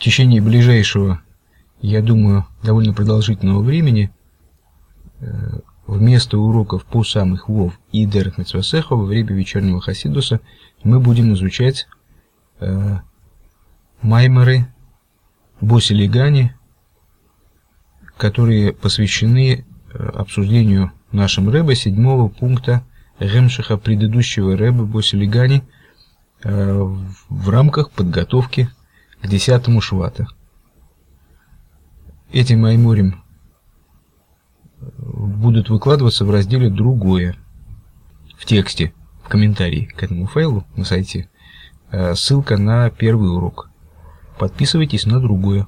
течение ближайшего, я думаю, довольно продолжительного времени э, вместо уроков по самых Вов и Дерек Митсвасеха во время вечернего Хасидуса мы будем изучать э, маймеры Босилигани, которые посвящены э, обсуждению нашим Рэбе седьмого пункта Ремшиха предыдущего Рэбе Босилигани э, в рамках подготовки к десятому швата. Эти майморим будут выкладываться в разделе «Другое» в тексте, в комментарии к этому файлу на сайте. Э, ссылка на первый урок. Подписывайтесь на другое.